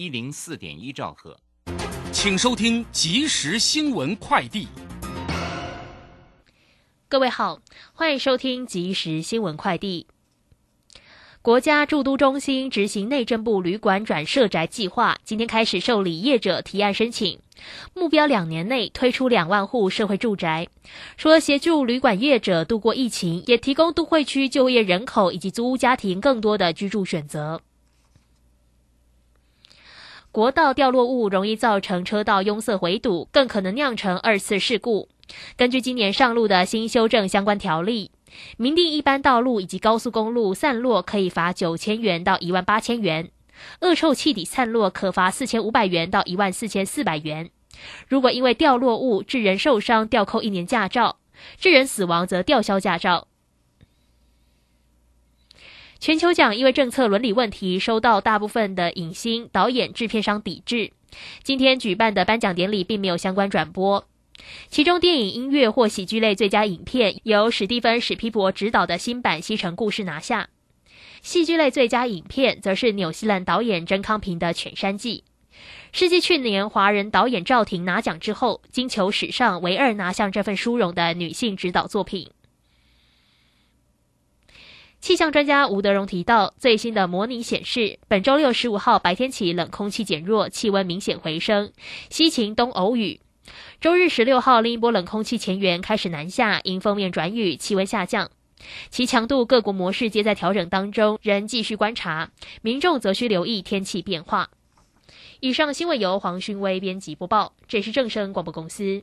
一零四点一兆赫，请收听即时新闻快递。各位好，欢迎收听即时新闻快递。国家驻都中心执行内政部旅馆转社宅计划，今天开始受理业者提案申请，目标两年内推出两万户社会住宅，除了协助旅馆业者度过疫情，也提供都会区就业人口以及租屋家庭更多的居住选择。国道掉落物容易造成车道拥塞回堵，更可能酿成二次事故。根据今年上路的新修正相关条例，明定一般道路以及高速公路散落可以罚九千元到一万八千元，恶臭气体散落可罚四千五百元到一万四千四百元。如果因为掉落物致人受伤，吊扣一年驾照；致人死亡则吊销驾照。全球奖因为政策伦理问题，收到大部分的影星、导演、制片商抵制。今天举办的颁奖典礼并没有相关转播。其中，电影、音乐或喜剧类最佳影片由史蒂芬·史皮伯执导的新版《西城故事》拿下；戏剧类最佳影片则是纽西兰导演甄康平的《犬山记》。是继去年华人导演赵婷拿奖之后，金球史上唯二拿下这份殊荣的女性指导作品。气象专家吴德荣提到，最新的模拟显示，本周六十五号白天起冷空气减弱，气温明显回升，西晴东偶雨。周日十六号另一波冷空气前缘开始南下，因锋面转雨，气温下降，其强度各国模式皆在调整当中，仍继续观察，民众则需留意天气变化。以上新闻由黄勋威编辑播报，这是正声广播公司。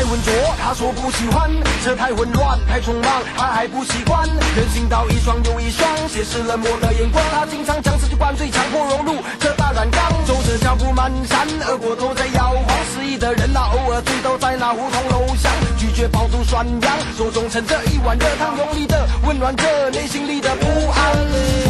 太浑浊，他说不喜欢，这太混乱，太匆忙，他还不习惯。人行道一双又一双，斜视冷漠的眼光。他经常将自己灌醉，强迫融入这大染缸。走着脚步蹒跚，耳朵都在摇晃。失意的人啊，偶尔醉倒在那胡同楼下，拒绝爆竹涮羊，手中盛着一碗热汤，用力的温暖着内心里的不安。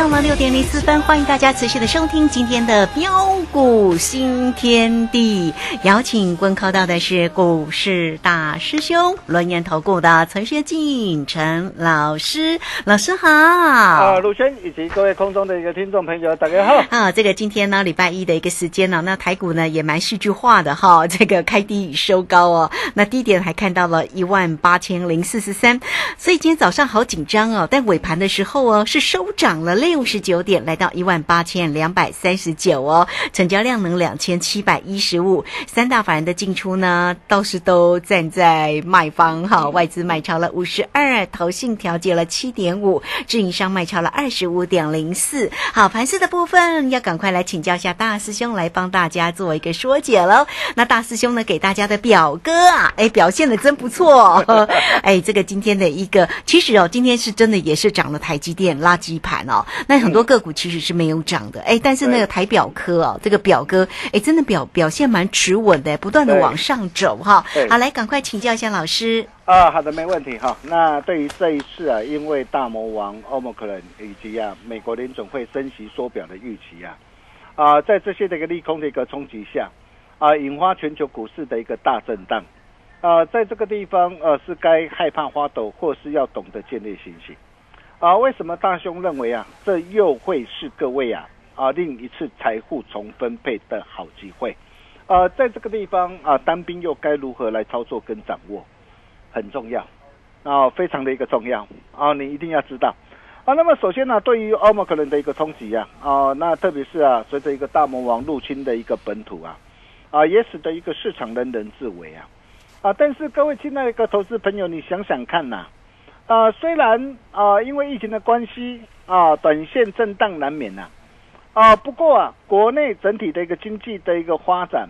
到了六点零四分，欢迎大家持续的收听今天的标股新天地。邀请观靠到的是股市大师兄轮研投顾的陈学进陈老师，老师好。啊，陆轩以及各位空中的一个听众朋友，大家好。啊，这个今天呢，礼拜一的一个时间呢，那台股呢也蛮戏剧化的哈，这个开低与收高哦，那低点还看到了一万八千零四十三，所以今天早上好紧张哦，但尾盘的时候哦是收涨了六十九点，来到一万八千两百三十九哦，成交量能两千七百一十五，三大法人的进出呢倒是都站在卖方哈，外资卖超了五十二，投信调节了七点五，自营商卖超了二十五点零四。好，盘势的部分要赶快来请教一下大师兄来帮大家做一个说解喽。那大师兄呢给大家的表哥啊，哎表现的真不错，哎这个今天的一个其实哦，今天是真的也是涨了台积电垃圾盘哦，那很多个股其实是没有涨的，哎但是那个台表科啊，这个表哥哎真的表表现蛮持稳的，不断的往上走哈。好，来赶快请教一下老师。啊，好的，没问题哈。那对于这一次啊，因为大魔王 Omicron 以及啊美国联总会升息缩表的预期啊，啊，在这些的一个利空的一个冲击下，啊，引发全球股市的一个大震荡。啊，在这个地方，呃，是该害怕花抖，或是要懂得建立信心。啊，为什么大兄认为啊，这又会是各位啊啊另一次财富重分配的好机会？呃，在这个地方啊，单兵又该如何来操作跟掌握，很重要，啊，非常的一个重要啊，你一定要知道。啊，那么首先呢、对于欧盟可能的一个冲击啊，啊，那特别是啊，随着一个大魔王入侵的一个本土啊，啊，也使得一个市场人人自危啊，啊，但是各位亲爱的一个投资朋友，你想想看呐、啊，虽然啊，因为疫情的关系啊，短线震荡难免呐、啊，不过啊，国内整体的一个经济的一个发展，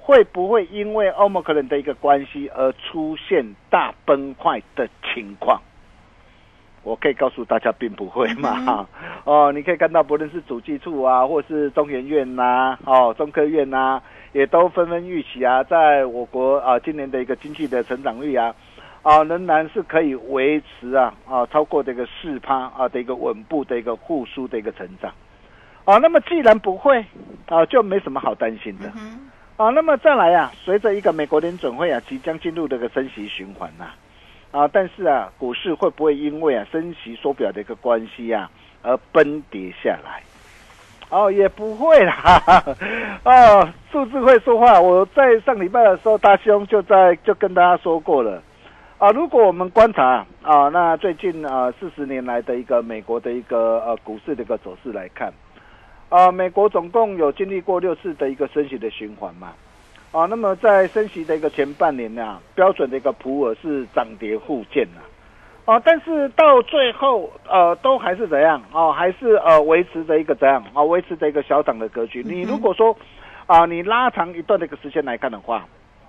会不会因为欧盟可能的一个关系而出现大崩坏的情况？我可以告诉大家，并不会嘛。哦，你可以看到，不论是主计处啊，或是中研院呐、哦，中科院呐、也都纷纷预期啊，在我国啊今年的一个经济的成长率啊，啊仍然是可以维持啊啊超过这个四趴啊的一个稳步的一个复苏的一个成长。啊，那么既然不会啊，就没什么好担心的。啊，那么再来啊，随着一个美国联准会啊即将进入这个升息循环呐、啊，但是啊，股市会不会因为啊升息缩表的一个关系啊而崩跌下来？哦，也不会啦，哦，数字会说话。我在上礼拜的时候，大兄就在就跟大家说过了。啊，如果我们观察啊，那最近啊四十年来的一个美国的一个呃股市的一个走势来看，啊，美国总共有经历过六次的一个升息的循环嘛，啊，那么在升息的一个前半年呢、标准的一个普尔是涨跌互见呐、啊，但是到最后呃都还是怎样啊，还是呃维持着一个怎样啊，维持着一个小涨的格局。你如果说啊，你拉长一段的一个时间来看的话，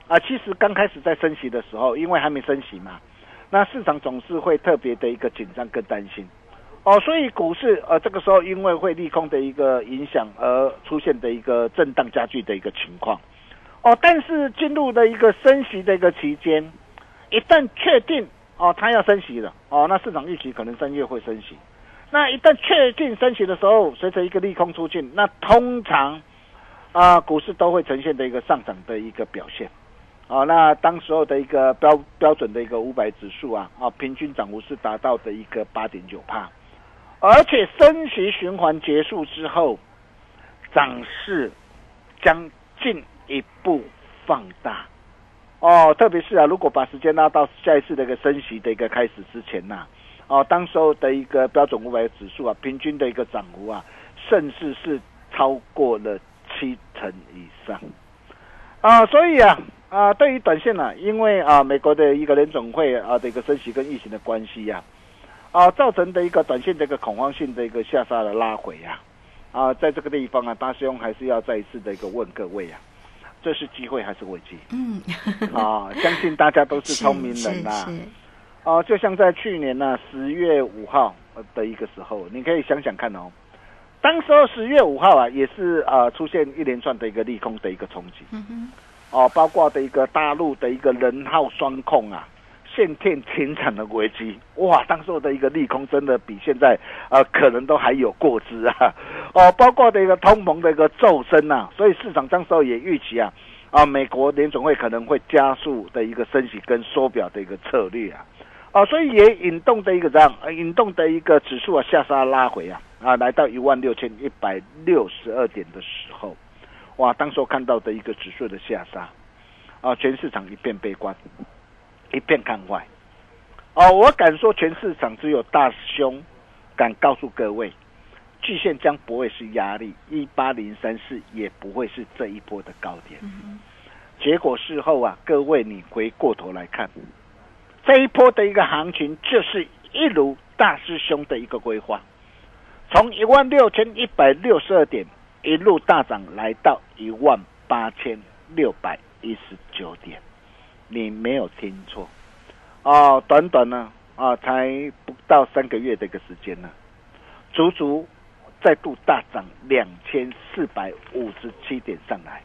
啊，其实刚开始在升息的时候，因为还没升息嘛，那市场总是会特别的一个紧张跟担心。哦，所以股市呃这个时候因为会利空的一个影响而出现的一个震荡加剧的一个情况。哦，但是进入的一个升息的一个期间，一旦确定哦它要升息了，哦那市场预期可能三月会升息。那一旦确定升息的时候，随着一个利空出尽，那通常啊、股市都会呈现的一个上涨的一个表现。哦，那当时候的一个标标准的一个五百指数啊，啊，平均涨幅是达到的一个八点九帕，而且升息循环结束之后，涨势将进一步放大。哦，特别是啊，如果把时间拉到下一次的一个升息的一个开始之前呐、哦，当时候的一个标准五百指数啊，平均的一个涨幅啊，甚至是超过了七成以上。啊，所以啊，啊，对于短线呢、因为啊，美国的一个联总会啊的一个升息跟疫情的关系呀、啊，造成的一个短线的一个恐慌性的一个下杀的拉回呀、啊，在这个地方啊，大师兄还是要再一次的一个问各位啊，这是机会还是危机？嗯，啊，相信大家都是聪明人呐、哦、就像在去年呢十月五号的一个时候，你可以想想看哦，当时候十月五号啊，也是啊、出现一连串的一个利空的一个冲击。嗯哼，哦，包括的一个大陆的一个人号双控啊，限电停产的危机，哇，当时候的一个利空真的比现在呃可能都还有过之啊，哦，包括的一个通膨的一个骤升呐、所以市场当时候也预期啊，啊，美国联总会可能会加速的一个升息跟缩表的一个策略啊，啊，所以也引动的一个这样，呃引动的一个指数啊下杀拉回啊，啊，来到一万六千一百六十二点的时候，哇，当时候看到的一个指数的下杀，啊，全市场一片悲观。一片看坏。哦，我敢说，全市场只有大兄敢告诉各位，巨线将不会是压力，一八零三四也不会是这一波的高点。结果事后啊，各位你回过头来看，这一波的一个行情，就是一如大师兄的一个规划，从一万六千一百六十二点一路大涨，来到一万八千六百一十九点。你没有听错，哦，短短呢啊，才不到三个月的一个时间呢，足足再度大涨两千四百五十七点上来，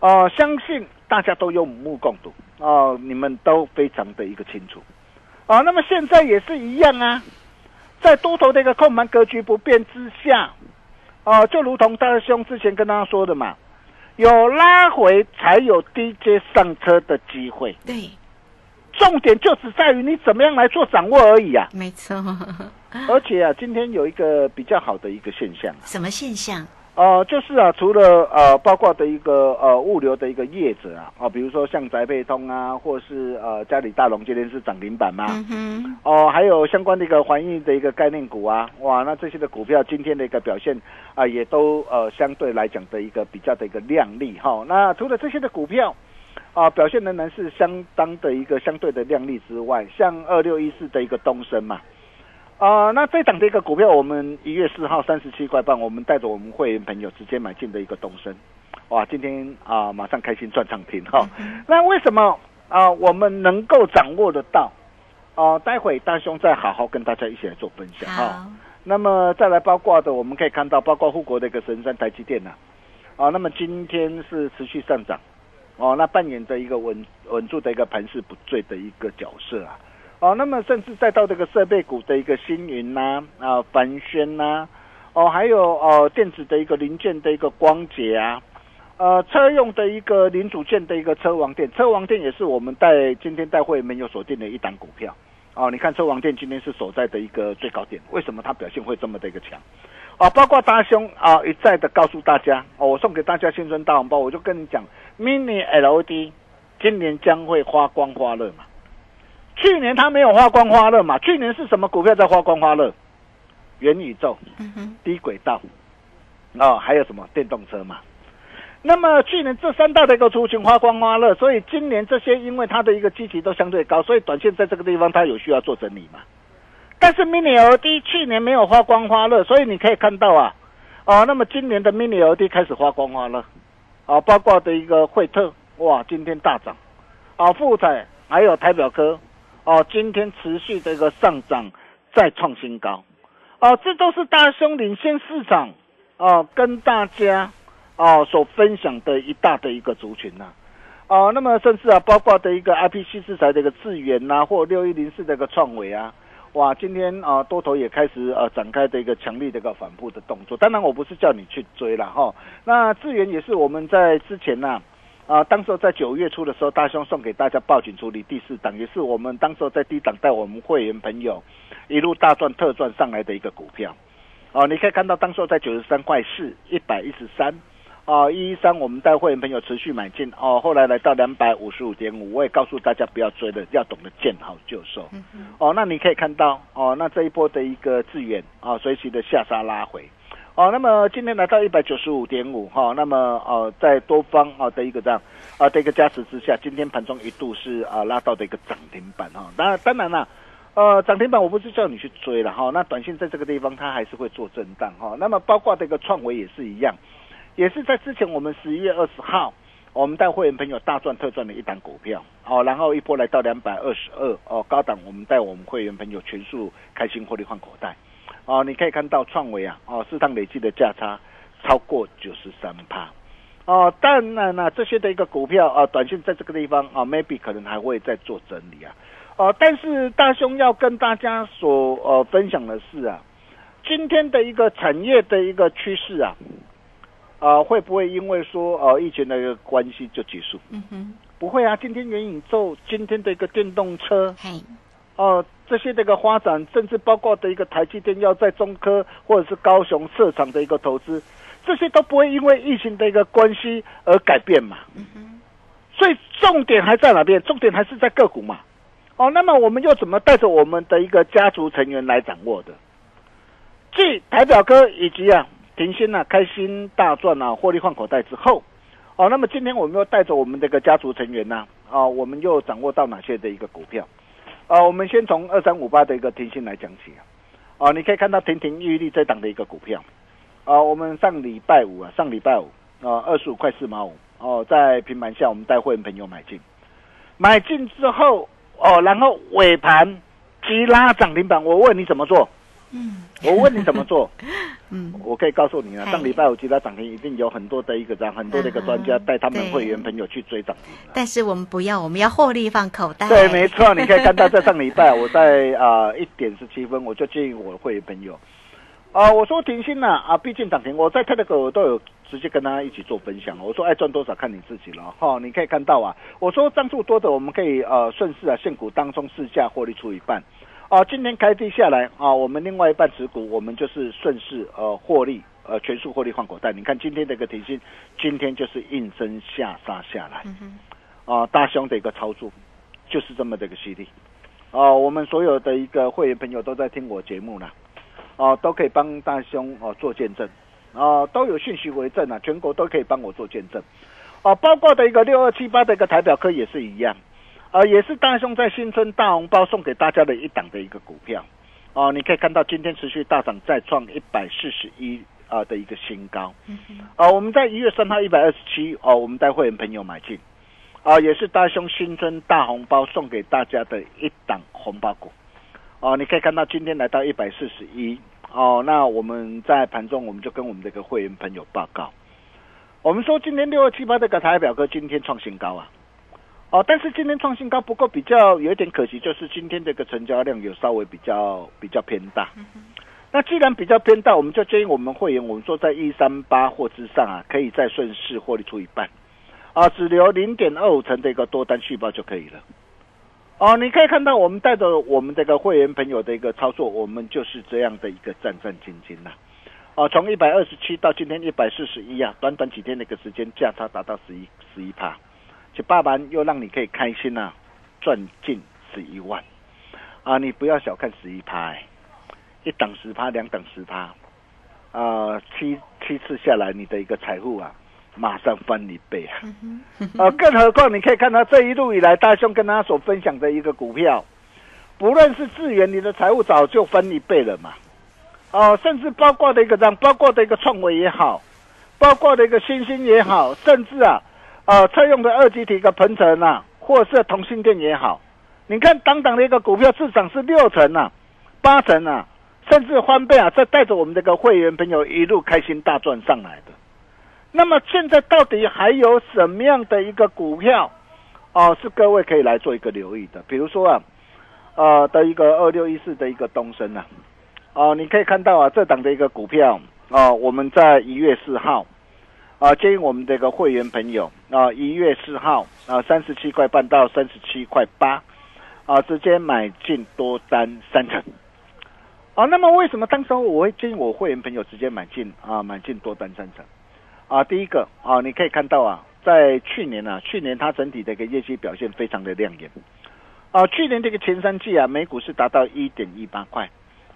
哦、相信大家都有目共睹。哦，你们都非常的一个清楚，哦，那么现在也是一样啊，在多头的一个控盘格局不变之下，哦，就如同大师兄之前跟大家说的嘛。有拉回才有低阶上车的机会，对，重点就只在于你怎么样来做掌握而已啊！没错。而且啊，今天有一个比较好的一个现象，什么现象？哦、就是啊，除了呃，包括的一个呃物流的一个业者啊，啊、比如说像宅配通啊，或是呃嘉里大龙今天是涨停板嘛，哦，还有相关的一个环运的一个概念股啊，哇，那这些的股票今天的一个表现啊，也都呃相对来讲的一个比较的一个亮丽哈、那除了这些的股票啊，表现仍然是相当的一个相对的亮丽之外，像二六一四的一个东升嘛。啊、那这档的一个股票，我们一月四号三十七块半，我们带着我们会员朋友直接买进的一个东升，哇，今天啊、马上开心赚涨停哈、那为什么啊、我们能够掌握得到？哦、待会大兄再好好跟大家一起来做分享哈、那么再来包括的，我们可以看到，包括护国的一个神山台积电呐、啊，那么今天是持续上涨，哦，那扮演着一个稳稳住的一个盘势不坠的一个角色啊，哦，那么甚至再到这个设备股的一个星云呐、啊，凡轩呐、哦，还有哦电子的一个零件的一个光捷啊，呃，车用的一个零组件的一个车王店，车王店也是我们带今天带会没有锁定的一档股票。哦，你看车王店今天是所在的一个最高点，为什么它表现会这么的一个强？哦，包括大兄啊一再的告诉大家，哦，我送给大家新春大红包，我就跟你讲，mini LED 今年将会花光花热嘛。去年它没有花光花热嘛，去年是什么股票在花光花热？元宇宙、嗯，低轨道，哦，还有什么电动车嘛？那么去年这三大的一个族群花光花热，所以今年这些因为它的一个基期都相对高，所以短线在这个地方它有需要做整理嘛。但是 mini LED 去年没有花光花热，所以你可以看到啊，哦，那么今年的 mini LED 开始花光花热，啊，包括的一个惠特，哇，今天大涨，啊，富彩还有台表科，哦，今天持续的一个上涨，再创新高，哦，这都是大兄领先市场，哦，跟大家哦所分享的一大的一个族群呐、哦，那么甚至啊，包括的一个 IPC 制裁的一个智源呐，或六一零四的一个创维啊，哇，今天啊多头也开始呃展开的一个强力的一个反扑的动作。当然，我不是叫你去追了哈。那智源也是我们在之前呐、当时候在九月初的时候，大兄送给大家报警处理第四档，也是我们当时候在低档带我们会员朋友一路大赚特赚上来的一个股票。哦，你可以看到当时候在九十三块四，一百一十三。哦，一一三，我们带会员朋友持续买进哦，后来来到两百五十五点五，我也告诉大家不要追了，要懂得见好就收。哦，那你可以看到哦，那这一波的一个资源啊，随即的下杀拉回。哦，那么今天来到一百九十五点五哈，那么呃，在多方啊的一个这样啊的一个加持之下，今天盘中一度是啊拉到的一个涨停板哈。当然当然啦，呃，涨停板我不是叫你去追了哈，那短线在这个地方它还是会做震荡哈。那么包括这个创维也是一样，也是在之前我们十一月二十号。我们带会员朋友大赚特赚的一档股票哦，然后一波来到两百二十二哦，高档我们带我们会员朋友全数开心获利换口袋哦，你可以看到创维啊哦，市场累计的价差超过九十三趴。哦，当然啦，这些的一个股票啊，短线在这个地方啊，maybe 可能还会再做整理啊。哦，但是大兄要跟大家所呃分享的是啊，今天的一个产业的一个趋势啊，啊、会不会因为说呃疫情的一个关系就结束？嗯哼，不会啊，今天元宇宙，今天的一个电动车，嘿，哦，这些的一个发展，甚至包括的一个台积电要在中科或者是高雄设厂的一个投资，这些都不会因为疫情的一个关系而改变嘛。所以重点还在哪边？重点还是在个股嘛。哦，那么我们又怎么带着我们的一个家族成员来掌握的？继台表哥以及啊停薪啊开心大赚啊获利换口袋之后，哦，那么今天我们又带着我们这个家族成员呢、啊，我们又掌握到哪些的一个股票？啊，我们先从二三五八的一个停薪来讲起啊。啊，你可以看到亭亭玉立这档的一个股票。啊，我们上礼拜五啊，上礼拜五啊，二十五块四毛五哦，在平盘下我们带会员朋友买进，买进之后哦，然后尾盘急拉涨停板，我问你怎么做？嗯，我问你怎么做？嗯，我可以告诉你啊，上礼拜我其他涨停，一定有很多的一个这样很多的一个专家带他们对会员朋友去追涨。但是我们不要，我们要获利放口袋。对，没错，你可以看到在上礼拜，我在啊一点十七分，我就建议我的会员朋友，啊、我说停薪了啊，毕竟涨停，我在 Telegram 我都有直接跟大家一起做分享，我说爱赚多少看你自己了哈、你可以看到啊，我说张数多的我们可以呃顺势啊现股当中市价获利出一半，啊、今天开低下来啊，我们另外一半持股我们就是顺势呃获利。呃，全数获利换口袋。你看今天的一个提薪，今天就是应声下杀下来。啊、大兄的一个操作就是这么的一个犀利。哦、我们所有的一个会员朋友都在听我节目啦，哦、都可以帮大兄哦、做见证，哦、都有讯息为证啊，全国都可以帮我做见证，哦、包括的一个六二七八的一个台表科也是一样，啊、也是大兄在新春大红包送给大家的一档的一个股票，哦、你可以看到今天持续大涨，再创一百四十一啊的一个新高，嗯哼，啊、我们在一月三号一百二十七哦，我们带会员朋友买进，啊、也是大兄新春大红包送给大家的一档红包股，哦、你可以看到今天来到一百四十一，哦，那我们在盘中我们就跟我们这个会员朋友报告，我们说今天六二七八这个台表哥今天创新高啊，哦，但是今天创新高，不过比较有一点可惜，就是今天这个成交量有稍微比较比较偏大。那既然比较偏大，我们就建议我们会员，我们说在一三八或之上啊，可以再顺势获利出一半，啊，只留零点二五成的一个多单续报就可以了。哦，你可以看到我们带着我们这个会员朋友的一个操作，我们就是这样的一个战战兢兢呐。哦，从一百二十七到今天一百四十一啊，短短几天的一个时间，价差达到十一十一趴，这爸爸又让你可以开心呐、赚进十一万啊！你不要小看十一趴，哎，一档十趴，两档十趴，啊，七七次下来，你的一个财富啊，马上翻一倍啊！啊，更何况你可以看到这一路以来，大兄跟他所分享的一个股票，不论是智源，你的财务早就翻一倍了嘛。哦、甚至包括的一个这样，包括的一个创维也好，包括的一个星星也好，甚至啊，呃，车用的二级体一个鹏程啊，或是同性电也好，你看当当的一个股票市场是六成啊，八成啊，甚至翻倍啊，这带着我们这个会员朋友一路开心大赚上来的。那么现在到底还有什么样的一个股票哦，是各位可以来做一个留意的？比如说啊，呃的一个二六一四的一个东升啊，哦，你可以看到啊，这档的一个股票哦，我们在一月四号啊，建议我们这个会员朋友啊，一月四号啊，三十七块半到三十七块八啊，直接买进多单三成。啊，那么为什么当时候我会建议我会员朋友直接买进啊，买进多单三成？啊，第一个啊，你可以看到啊，在去年啊，去年它整体的一个业绩表现非常的亮眼。啊，去年这个前三季啊，每股是达到一点一八块，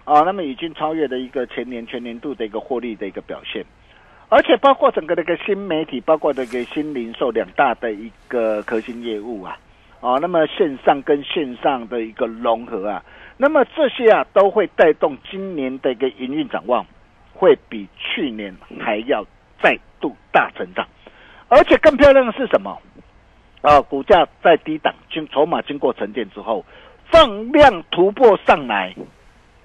啊，那么已经超越了一个前年全年度的一个获利的一个表现，而且包括整个那个新媒体，包括这个新零售两大的一个核心业务啊，啊，那么线上跟线上的一个融合啊，那么这些啊都会带动今年的一个营运展望，会比去年还要再度大成长，而且更漂亮的是什么？啊，股价在低档经筹码经过沉淀之后，放量突破上来，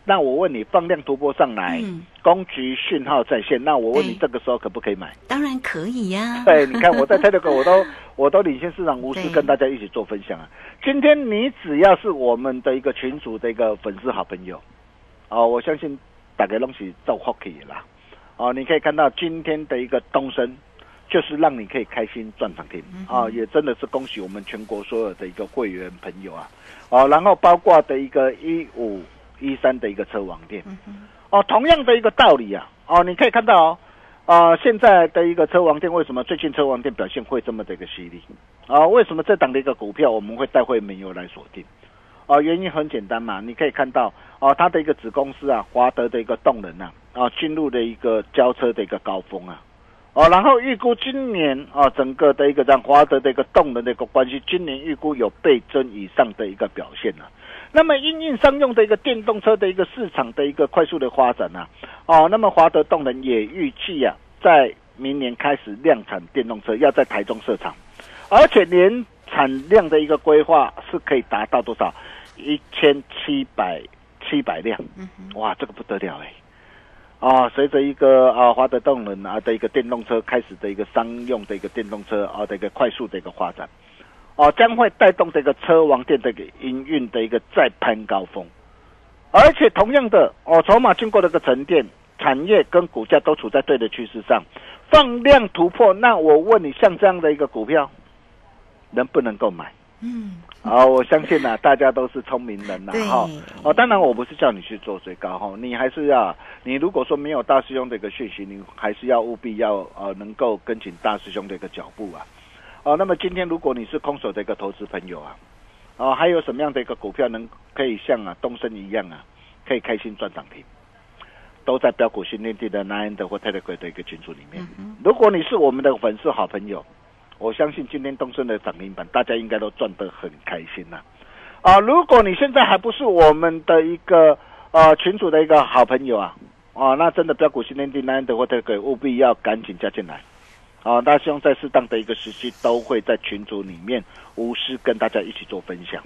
那我问你，放量突破上来，嗯，攻击讯号在线，那我问你，对。这个时候可不可以买？当然可以呀、对，你看我在泰德哥，我都我都领先市场，无私跟大家一起做分享啊。今天你只要是我们的一个群主的一个粉丝好朋友，哦，我相信大概东西造 hockey 啦，哦，你可以看到今天的一个东升，就是让你可以开心赚涨停。啊、也真的是恭喜我们全国所有的一个会员朋友啊，哦，然后包括的一个一五一三的一个车网店，哦，同样的一个道理啊，哦，你可以看到哦。啊、现在的一个车王店为什么最近车王店表现会这么的一个犀利？啊、为什么这档的一个股票我们会带会没有来锁定？啊、原因很简单嘛，你可以看到哦、它的一个子公司啊，华德的一个动能啊，啊、进入了一个交车的一个高峰啊。哦，然后预估今年啊、整个的一个让华德的一个动能的一个关系，今年预估有倍增以上的一个表现啊。那么因应商用的一个电动车的一个市场的一个快速的发展啊，哦，那么华德动能也预计啊，在明年开始量产电动车，要在台中设厂，而且年产量的一个规划是可以达到多少？一千七百七百辆，哇，这个不得了哎！啊，随着一个啊华德动能啊的一个电动车开始的一个商用的一个电动车啊的一个快速的一个发展，哦、将会带动这个车王店的一个营运的一个再攀高峰，而且同样的哦，筹码经过了个沉淀，产业跟股价都处在对的趋势上，放量突破。那我问你，像这样的一个股票，能不能够买？嗯，啊、我相信呐、大家都是聪明人呐、对哈。哦，当然我不是叫你去做最高哈，你还是要，你如果说没有大师兄的一个讯息，你还是要务必要呃能够跟紧大师兄的一个脚步啊。哦，那么今天如果你是空手的一个投资朋友啊，哦，还有什么样的一个股票能可以像啊东升一样啊，可以开心赚涨停？都在标股训练地的 Nine 的或 Telegram 的一个群组里面。如果你是我们的粉丝好朋友，我相信今天东升的涨停板，大家应该都赚得很开心呐、啊。如果你现在还不是我们的一个呃群主的一个好朋友啊，哦、那真的标股新天地 Nine 的或 Telegram 务必要赶紧加进来。啊，大师兄在适当的一个时期都会在群组里面无私跟大家一起做分享。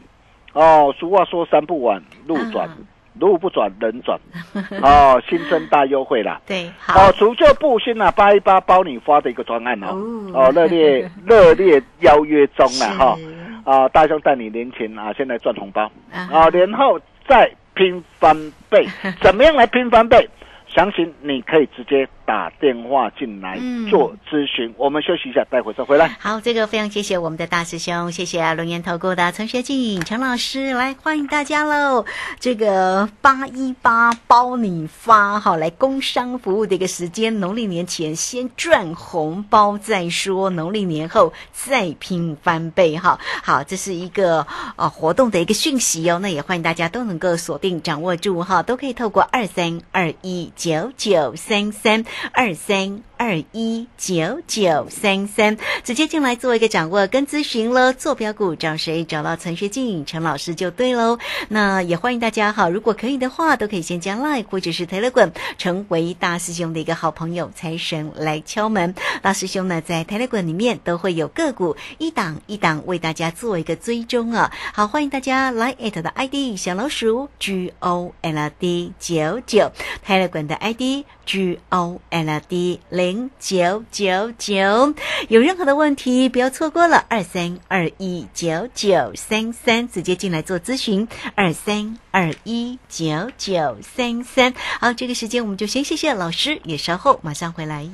哦，俗话说三不晚，路转，啊路不转人转。哦，新增大优惠啦。对，好。哦，，除旧布新啊，八一八包你发的一个专案哦，哦。哦，热烈 热烈邀约中了哈，啊，大兄带你年前啊，现在赚红包。啊啊，年后再拼翻倍，怎么样来拼翻倍？详情你可以直接打电话进来嗯做咨询。我们休息一下，待会再回来。好，这个非常谢谢我们的大师兄，谢谢龙岩投顾的陈学静陈老师，来欢迎大家喽！这个八一八包你发，好来工商服务的一个时间，农历年前先赚红包再说，农历年后再拼翻倍哈。好，这是一个呃活动的一个讯息哦，那也欢迎大家都能够锁定掌握住哈，都可以透过二三二一九九三三二三二一九九三三，直接进来做一个掌握跟咨询了。做标股找谁？找到陈学静陈老师就对喽。那也欢迎大家哈，如果可以的话，都可以先加 Line 或者是 Telegram 成为大师兄的一个好朋友，财神来敲门。大师兄呢，在 Telegram 里面都会有个股一档一档为大家做一个追踪啊。好，欢迎大家来 at 的 ID 小老鼠 G O L D 九九，Telegram 的 ID G O L D 零九九九。有任何的问题，不要错过了二三二一九九三三，直接进来做咨询二三二一九九三三。好，这个时间我们就先谢谢老师，也稍后马上回来。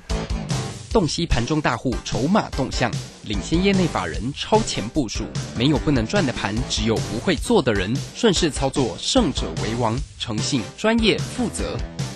洞悉盘中大户筹码动向，领先业内法人超前部署。没有不能赚的盘，只有不会做的人。顺势操作，胜者为王。诚信、专业、负责。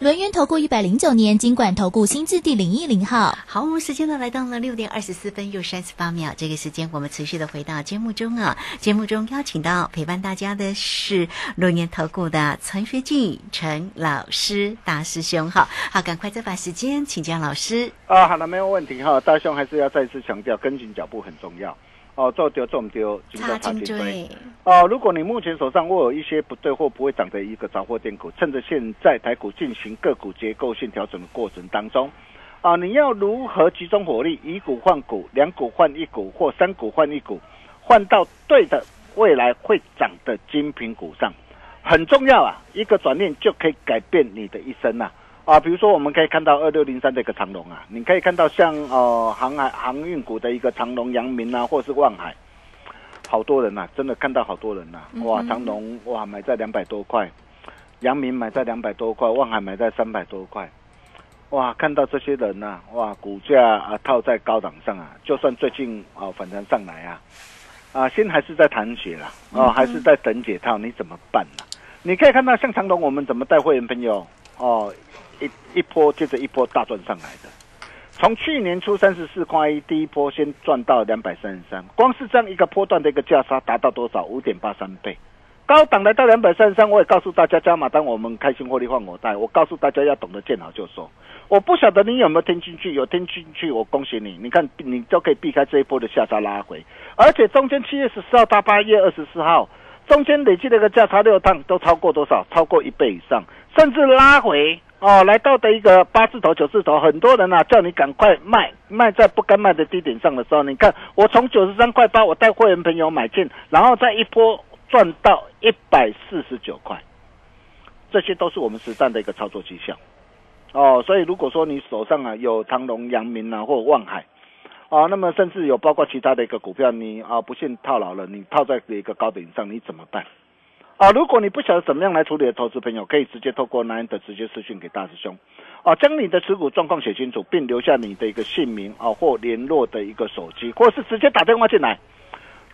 轮源投顾一百零九年金管投顾新字第零一零号。好，我们时间呢来到了六点二十四分又三十八秒，这个时间我们持续的回到节目中啊。节目中邀请到陪伴大家的是轮源投顾的陈学进陈老师大师兄，哈，好，赶快再把时间请教老师。啊，好了，没有问题哈。大兄还是要再次强调，跟紧脚步很重要。哦，做丢中丢，紧插进张插进追追。哦，如果你目前手上握有一些不对或不会涨的一个杂货店股，趁着现在台股进行个股结构性调整的过程当中，啊，你要如何集中火力，以股换股，两股换一股，或三股换一股，换到对的未来会涨的精品股上，很重要啊！一个转念就可以改变你的一生呐、啊！比如说，我们可以看到二六零三的一个长龙啊，你可以看到像呃航海航运股的一个长龙、阳明啊，或是万海，好多人呐、真的看到好多人呐、哇，长龙哇买在两百多块，阳明买在两百多块，万海买在三百多块，哇，看到这些人呐、哇，股价啊套在高档上啊，就算最近啊反弹上来啊，啊，心还是在弹血啦，哦，还是在等解套，你怎么办呢、你可以看到像长隆，我们怎么带会员朋友哦，一一波接着一波大赚上来的。从去年初三十四块一第一波先赚到两百三十三，光是这样一个波段的一个价差达到多少？五点八三倍。高档来到两百三十三，我也告诉大家加码单，我们开心获利换我带。我告诉大家要懂得见好就收。我不晓得你有没有听进去，有听进去，我恭喜你。你看，你就可以避开这一波的下杀拉回，而且中间七月十四号到八月二十四号，中间累计的一个价差六趟都超过多少？超过一倍以上，甚至拉回哦，来到的一个八字头、九字头，很多人啊叫你赶快卖，卖在不该卖的低点上的时候，你看我从九十三块八，我带会员朋友买进，然后再一波赚到一百四十九块，这些都是我们实战的一个操作绩效。哦，所以如果说你手上啊有长隆、阳明啊或望海，啊，那么甚至有包括其他的一个股票，你啊不幸套牢了，你套在一个高点上，你怎么办？啊，如果你不晓得怎么样来处理的投资朋友，可以直接透过 Nine 的直接私讯给大师兄，啊，将你的持股状况写清楚，并留下你的一个姓名啊或联络的一个手机，或是直接打电话进来。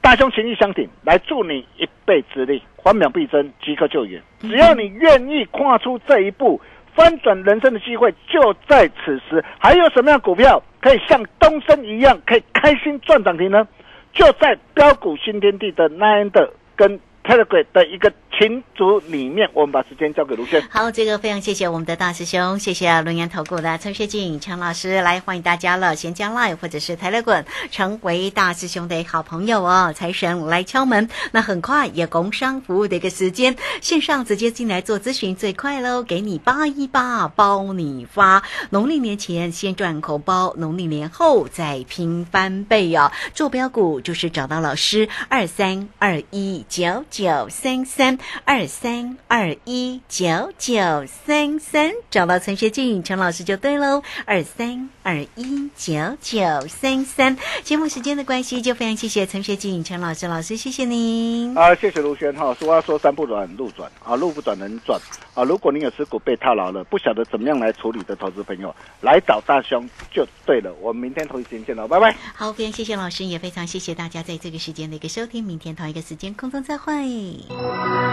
大兄情义相挺，来助你一臂之力，缓秒必争，即刻救援。只要你愿意跨出这一步，翻转人生的机会就在此时。还有什么样的股票可以像东升一样，可以开心赚涨停呢？就在标股新天地的 Nine 的跟 Telegram 的一个群组里面，我们把时间交给卢轩。好，这个非常谢谢我们的大师兄，谢谢龙岩投顾的陈学进陈老师来欢迎大家了，先加 Line 或者是台乐滚，成为大师兄的好朋友哦。财神来敲门，那很快也工商服务的一个时间，线上直接进来做咨询最快喽，给你八一八包你发，农历年前先赚红包，农历年后再拼翻倍哦。坐标股就是找到老师二三二一九九三三二三二一九九三三，找到陈学静陈老师就对喽，二三二一九九三三。节目时间的关系，就非常谢谢陈学静陈老师老师，谢谢您。啊，谢谢卢轩哈。俗话说山不转路转啊，路不转人转啊。如果您有持股被套牢了，不晓得怎么样来处理的投资朋友，来找大兄就对了。我们明天同一时间见喽，拜拜。好，非常谢谢老师，也非常谢谢大家在这个时间的一个收听。明天同一个时间空中再会。